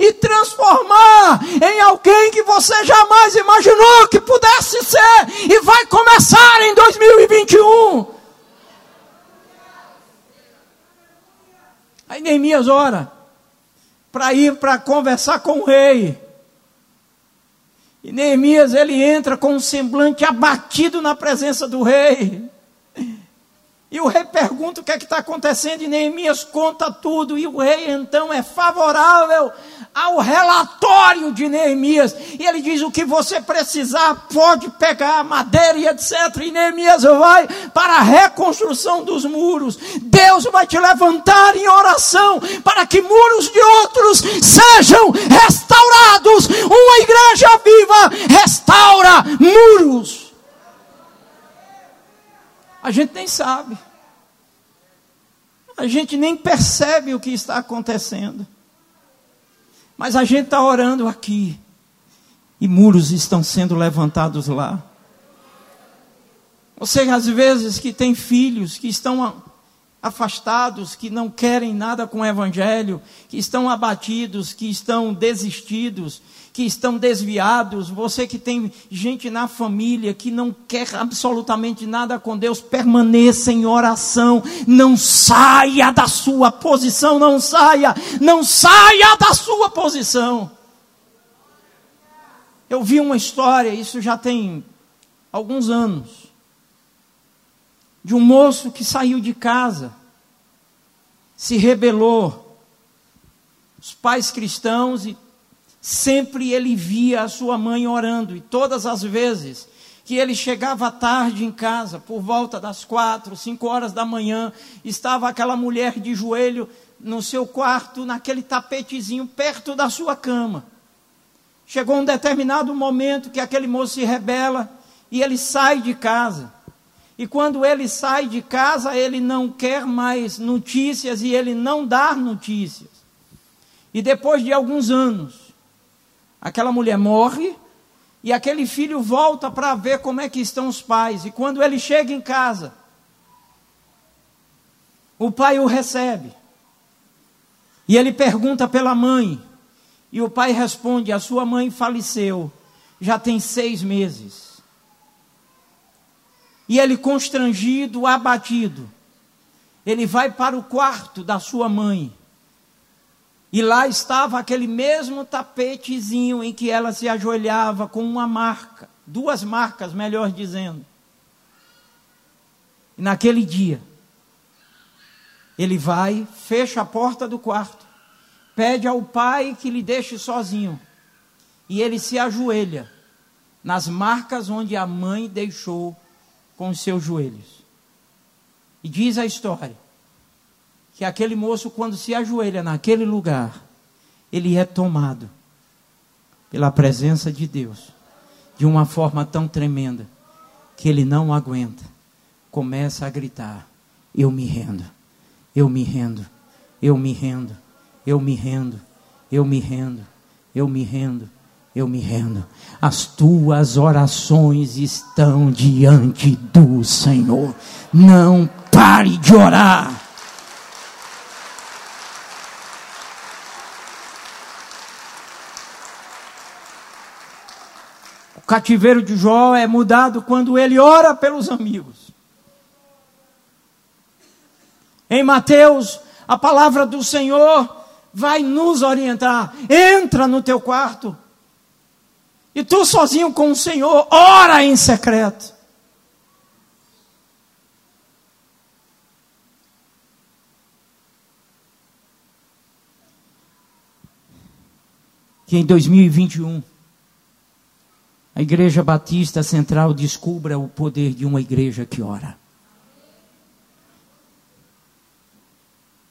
S1: e transformar em alguém que você jamais imaginou que pudesse ser e vai começar em 2021. Aí Neemias ora para ir para conversar com o rei. E Neemias ele entra com um semblante abatido na presença do rei. E o rei pergunta o que é está acontecendo, e Neemias conta tudo, e o rei então é favorável ao relatório de Neemias, e ele diz: o que você precisar, pode pegar madeira e etc. E Neemias vai para a reconstrução dos muros. Deus vai te levantar em oração para que muros de outros sejam restaurados. Uma igreja viva restaura muros. A gente nem sabe. A gente nem percebe o que está acontecendo. Mas a gente está orando aqui. E muros estão sendo levantados lá. Você, às vezes, que tem filhos que estão afastados, que não querem nada com o Evangelho, que estão abatidos, que estão desistidos, que estão desviados, você que tem gente na família que não quer absolutamente nada com Deus, permaneça em oração, não saia da sua posição, não saia, não saia da sua posição. Eu vi uma história, isso já tem alguns anos de um moço que saiu de casa, se rebelou. Os pais cristãos e sempre ele via a sua mãe orando e todas as vezes que ele chegava tarde em casa, por volta das quatro, cinco horas da manhã, estava aquela mulher de joelho no seu quarto, naquele tapetezinho perto da sua cama. Chegou um determinado momento que aquele moço se rebela e ele sai de casa. E quando ele sai de casa, ele não quer mais notícias e ele não dá notícias. E depois de alguns anos, aquela mulher morre e aquele filho volta para ver como é que estão os pais. E quando ele chega em casa, o pai o recebe. E ele pergunta pela mãe. E o pai responde: A sua mãe faleceu já tem seis meses. E ele, constrangido, abatido, ele vai para o quarto da sua mãe. E lá estava aquele mesmo tapetezinho em que ela se ajoelhava com uma marca, duas marcas, melhor dizendo. E naquele dia, ele vai, fecha a porta do quarto, pede ao pai que lhe deixe sozinho. E ele se ajoelha nas marcas onde a mãe deixou com os seus joelhos. E diz a história que aquele moço, quando se ajoelha naquele lugar, ele é tomado pela presença de Deus de uma forma tão tremenda que ele não aguenta. Começa a gritar: Eu me rendo, eu me rendo, eu me rendo, eu me rendo, eu me rendo, eu me rendo, eu me rendo. As tuas orações estão diante do Senhor. Não pare de orar. O cativeiro de Jó é mudado quando ele ora pelos amigos. Em Mateus, a palavra do Senhor vai nos orientar. Entra no teu quarto e tu sozinho com o Senhor, ora em secreto. Que em 2021 a Igreja Batista Central descubra o poder de uma igreja que ora.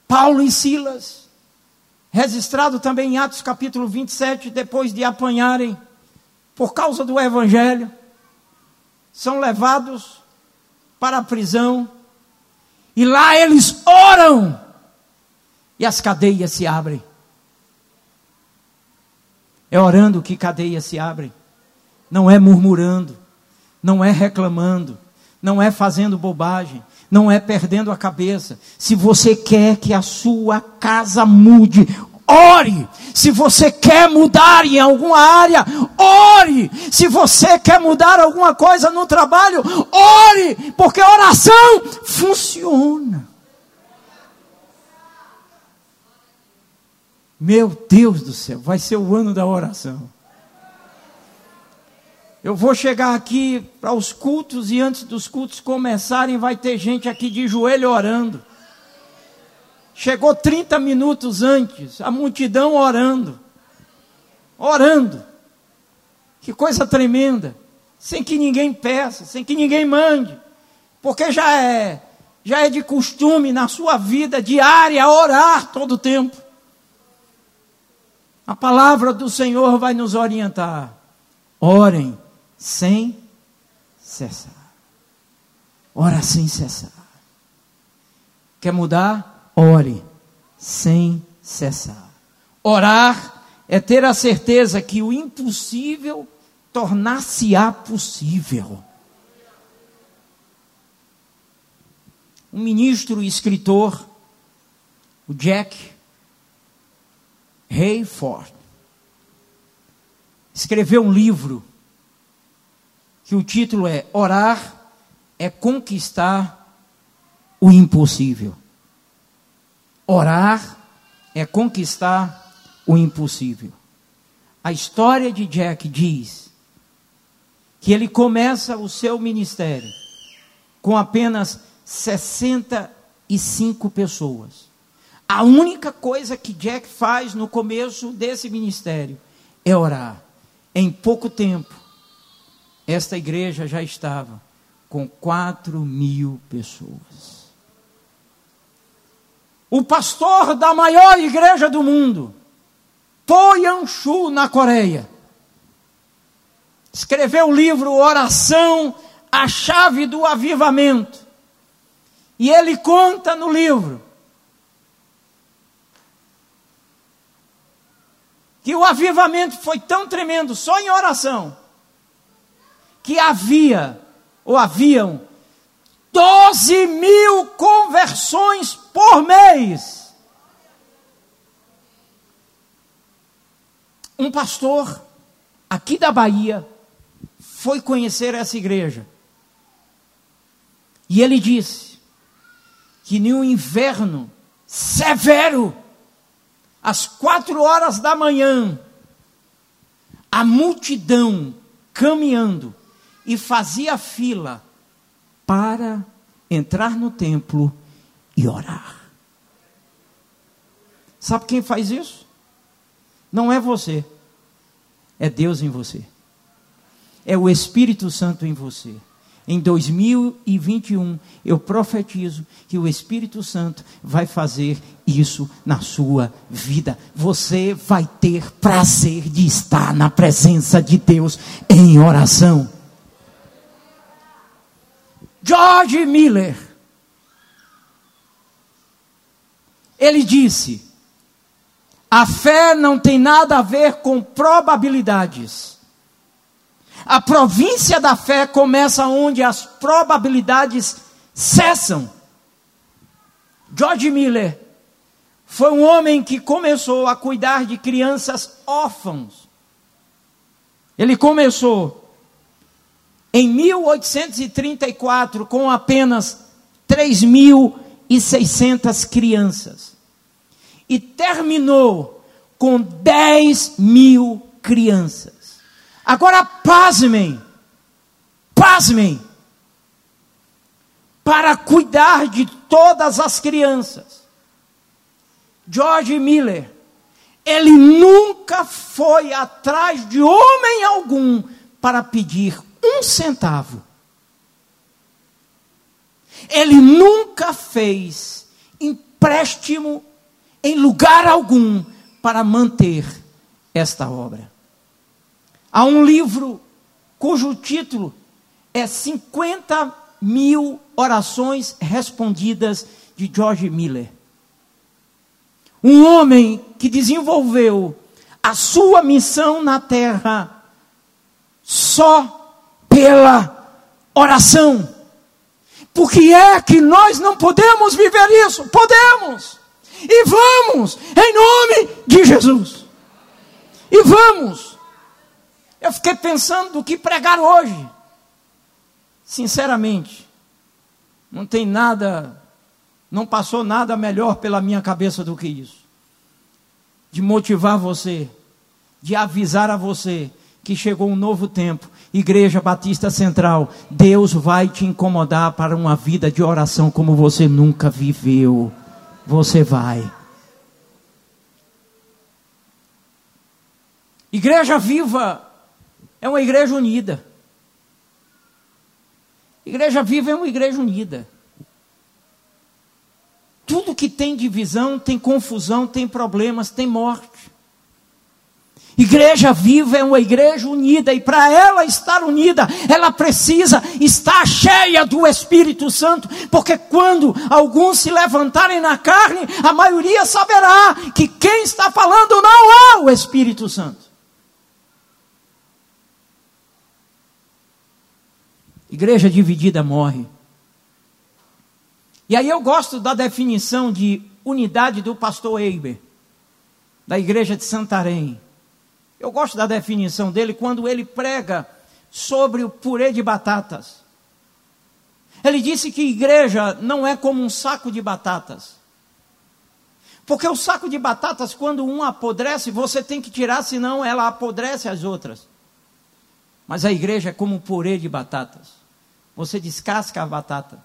S1: Paulo e Silas, registrado também em Atos capítulo 27, depois de apanharem por causa do Evangelho, são levados para a prisão, e lá eles oram, e as cadeias se abrem. É orando que cadeias se abrem, não é murmurando, não é reclamando, não é fazendo bobagem, não é perdendo a cabeça. Se você quer que a sua casa mude, ore. Se você quer mudar em alguma área, ore. Se você quer mudar alguma coisa no trabalho, ore, porque a oração funciona. Meu Deus do céu, vai ser o ano da oração. Eu vou chegar aqui para os cultos e antes dos cultos começarem, vai ter gente aqui de joelho orando. Chegou 30 minutos antes, a multidão orando. Orando. Que coisa tremenda. Sem que ninguém peça, sem que ninguém mande. Porque já é, já é de costume na sua vida diária orar todo o tempo. A palavra do Senhor vai nos orientar. Orem sem cessar. Ora sem cessar. Quer mudar? Ore sem cessar. Orar é ter a certeza que o impossível tornar-se-á possível. Um ministro e escritor, o Jack Hayford, escreveu um livro que o título é Orar é conquistar o impossível. Orar é conquistar o impossível. A história de Jack diz que ele começa o seu ministério com apenas 65 pessoas. A única coisa que Jack faz no começo desse ministério é orar. Em pouco tempo, esta igreja já estava com 4 mil pessoas o pastor da maior igreja do mundo, Po Yanshu, na Coreia, escreveu o livro Oração, a chave do avivamento. E ele conta no livro que o avivamento foi tão tremendo só em oração que havia ou haviam 12 mil conversões por mês. Um pastor aqui da Bahia foi conhecer essa igreja. E ele disse que no inverno severo, às quatro horas da manhã, a multidão caminhando e fazia fila para entrar no templo e orar. Sabe quem faz isso? Não é você, é Deus em você, é o Espírito Santo em você. Em 2021, eu profetizo que o Espírito Santo vai fazer isso na sua vida. Você vai ter prazer de estar na presença de Deus em oração. George Miller. Ele disse: a fé não tem nada a ver com probabilidades. A província da fé começa onde as probabilidades cessam. George Miller foi um homem que começou a cuidar de crianças órfãos. Ele começou em 1834 com apenas 3.600 crianças. E terminou com 10 mil crianças. Agora, pasmem, pasmem, para cuidar de todas as crianças. George Miller, ele nunca foi atrás de homem algum para pedir um centavo. Ele nunca fez empréstimo em lugar algum para manter esta obra. Há um livro cujo título é 50 mil orações respondidas de George Miller. Um homem que desenvolveu a sua missão na terra só pela oração. Por que é que nós não podemos viver isso? Podemos! E vamos, em nome de Jesus. E vamos. Eu fiquei pensando do que pregar hoje. Sinceramente, não tem nada, não passou nada melhor pela minha cabeça do que isso. De motivar você, de avisar a você que chegou um novo tempo Igreja Batista Central, Deus vai te incomodar para uma vida de oração como você nunca viveu. Você vai. Igreja viva é uma igreja unida. Igreja viva é uma igreja unida. Tudo que tem divisão, tem confusão, tem problemas, tem morte. Igreja viva é uma igreja unida, e para ela estar unida, ela precisa estar cheia do Espírito Santo, porque quando alguns se levantarem na carne, a maioria saberá que quem está falando não é o Espírito Santo. Igreja dividida morre. E aí eu gosto da definição de unidade do pastor Eiber, da igreja de Santarém. Eu gosto da definição dele quando ele prega sobre o purê de batatas. Ele disse que igreja não é como um saco de batatas. Porque o saco de batatas, quando um apodrece, você tem que tirar, senão ela apodrece as outras. Mas a igreja é como um purê de batatas. Você descasca a batata.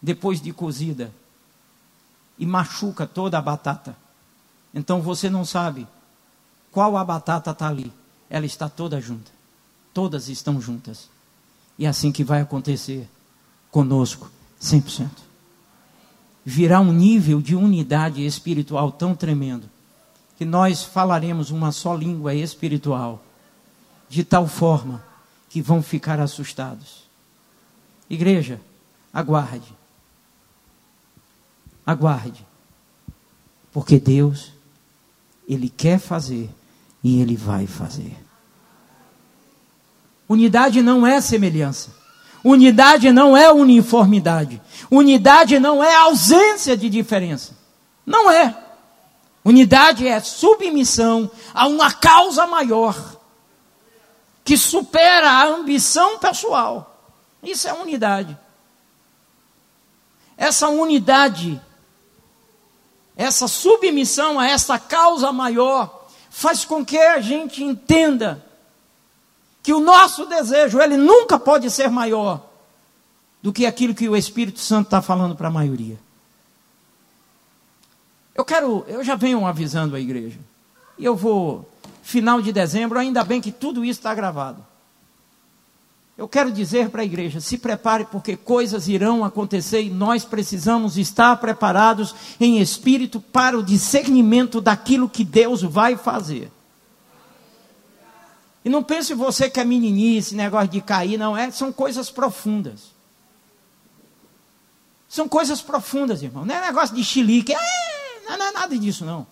S1: Depois de cozida. E machuca toda a batata. Então você não sabe qual a batata está ali. Ela está toda junta. Todas estão juntas. E é assim que vai acontecer conosco, 100%. Virá um nível de unidade espiritual tão tremendo que nós falaremos uma só língua espiritual, de tal forma que vão ficar assustados. Igreja, aguarde. Aguarde. Porque Deus ele quer fazer e Ele vai fazer. Unidade não é semelhança. Unidade não é uniformidade. Unidade não é ausência de diferença. Não é. Unidade é submissão a uma causa maior que supera a ambição pessoal. Isso é unidade. Essa unidade essa submissão a essa causa maior faz com que a gente entenda que o nosso desejo, ele nunca pode ser maior do que aquilo que o Espírito Santo está falando para a maioria. Eu quero, eu já venho avisando a igreja, e eu vou, final de dezembro, ainda bem que tudo isso está gravado. Eu quero dizer para a igreja: se prepare, porque coisas irão acontecer e nós precisamos estar preparados em espírito para o discernimento daquilo que Deus vai fazer. E não pense você que é meninice, negócio de cair, não é, são coisas profundas. São coisas profundas, irmão. Não é negócio de chilique, é, não é nada disso, não.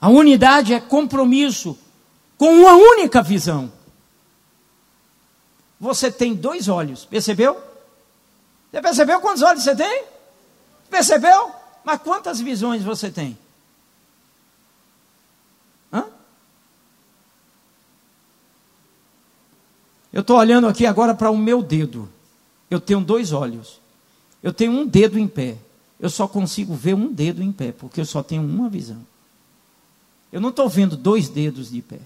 S1: A unidade é compromisso com uma única visão. Você tem dois olhos, percebeu? Você percebeu quantos olhos você tem? Percebeu? Mas quantas visões você tem? Hã? Eu estou olhando aqui agora para o meu dedo. Eu tenho dois olhos. Eu tenho um dedo em pé. Eu só consigo ver um dedo em pé, porque eu só tenho uma visão. Eu não estou vendo dois dedos de pé.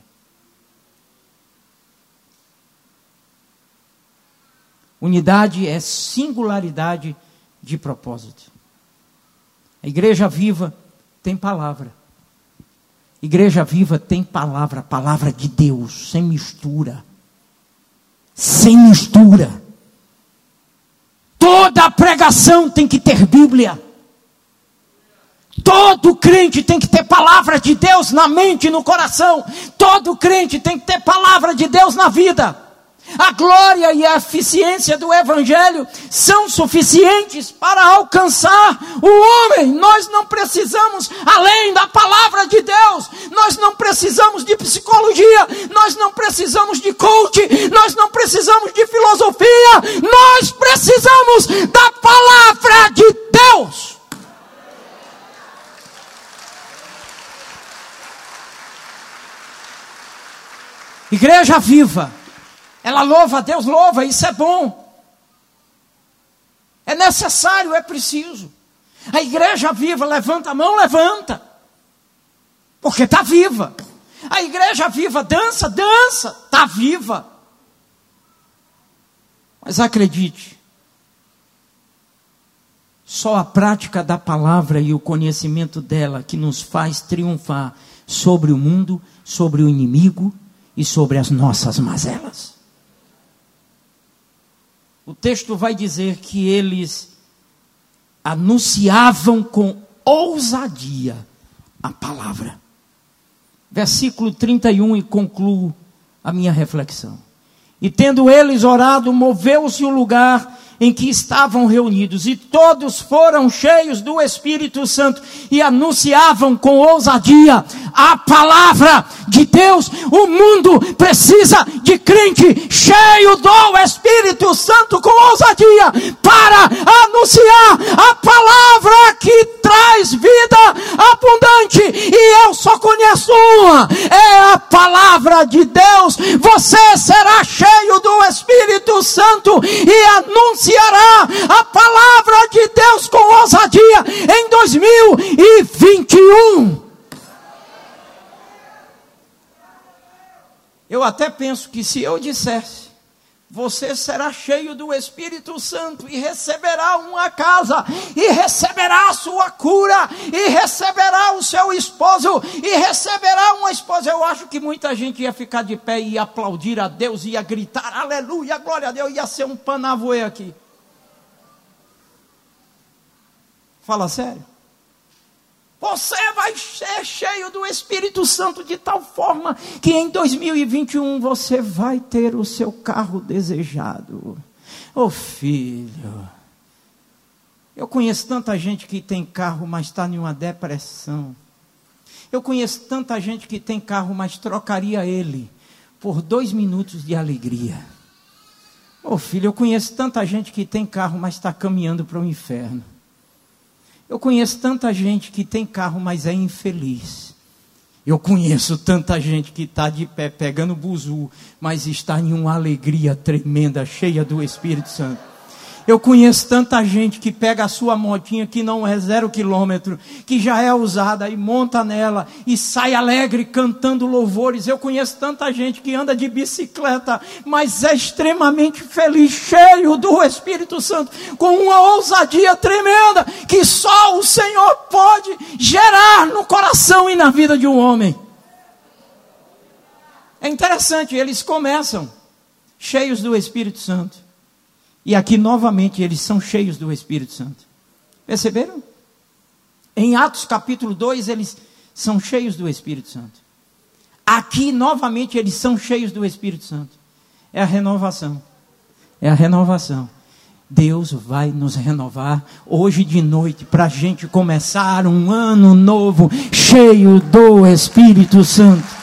S1: Unidade é singularidade de propósito. A igreja viva tem palavra. Igreja viva tem palavra, palavra de Deus, sem mistura. Sem mistura. Toda pregação tem que ter Bíblia. Todo crente tem que ter palavra de Deus na mente e no coração. Todo crente tem que ter palavra de Deus na vida. A glória e a eficiência do Evangelho são suficientes para alcançar o homem. Nós não precisamos, além da palavra de Deus, nós não precisamos de psicologia, nós não precisamos de coach, nós não precisamos de filosofia, nós precisamos da palavra de Deus. Igreja viva ela louva a Deus, louva, isso é bom. É necessário, é preciso. A igreja viva, levanta a mão, levanta. Porque está viva. A igreja viva, dança, dança, está viva. Mas acredite, só a prática da palavra e o conhecimento dela que nos faz triunfar sobre o mundo, sobre o inimigo e sobre as nossas mazelas o texto vai dizer que eles anunciavam com ousadia a palavra. Versículo 31 e concluo a minha reflexão. E tendo eles orado, moveu-se o lugar em que estavam reunidos, e todos foram cheios do Espírito Santo e anunciavam com ousadia a palavra de Deus. O mundo precisa de crente cheio do Espírito Santo com ousadia para anunciar a palavra que traz vida abundante. E eu só conheço uma: é a palavra de Deus. Você será cheio do Espírito Santo e anunciará a palavra de Deus com ousadia em 2021. Eu até penso que se eu dissesse, você será cheio do Espírito Santo e receberá uma casa, e receberá a sua cura, e receberá o seu esposo, e receberá uma esposa. Eu acho que muita gente ia ficar de pé e aplaudir a Deus, ia gritar aleluia, glória a Deus, ia ser um panavoe aqui. Fala sério. Você vai ser cheio do Espírito Santo de tal forma que em 2021 você vai ter o seu carro desejado. Ô oh, filho, eu conheço tanta gente que tem carro, mas está em uma depressão. Eu conheço tanta gente que tem carro, mas trocaria ele por dois minutos de alegria. Ô oh, filho, eu conheço tanta gente que tem carro, mas está caminhando para o inferno. Eu conheço tanta gente que tem carro, mas é infeliz. Eu conheço tanta gente que está de pé pegando buzu, mas está em uma alegria tremenda, cheia do Espírito Santo. Eu conheço tanta gente que pega a sua motinha que não é zero quilômetro, que já é usada e monta nela e sai alegre cantando louvores. Eu conheço tanta gente que anda de bicicleta, mas é extremamente feliz, cheio do Espírito Santo, com uma ousadia tremenda que só o Senhor pode gerar no coração e na vida de um homem. É interessante, eles começam cheios do Espírito Santo. E aqui novamente eles são cheios do Espírito Santo. Perceberam? Em Atos capítulo 2 eles são cheios do Espírito Santo. Aqui novamente eles são cheios do Espírito Santo. É a renovação. É a renovação. Deus vai nos renovar hoje de noite para a gente começar um ano novo cheio do Espírito Santo.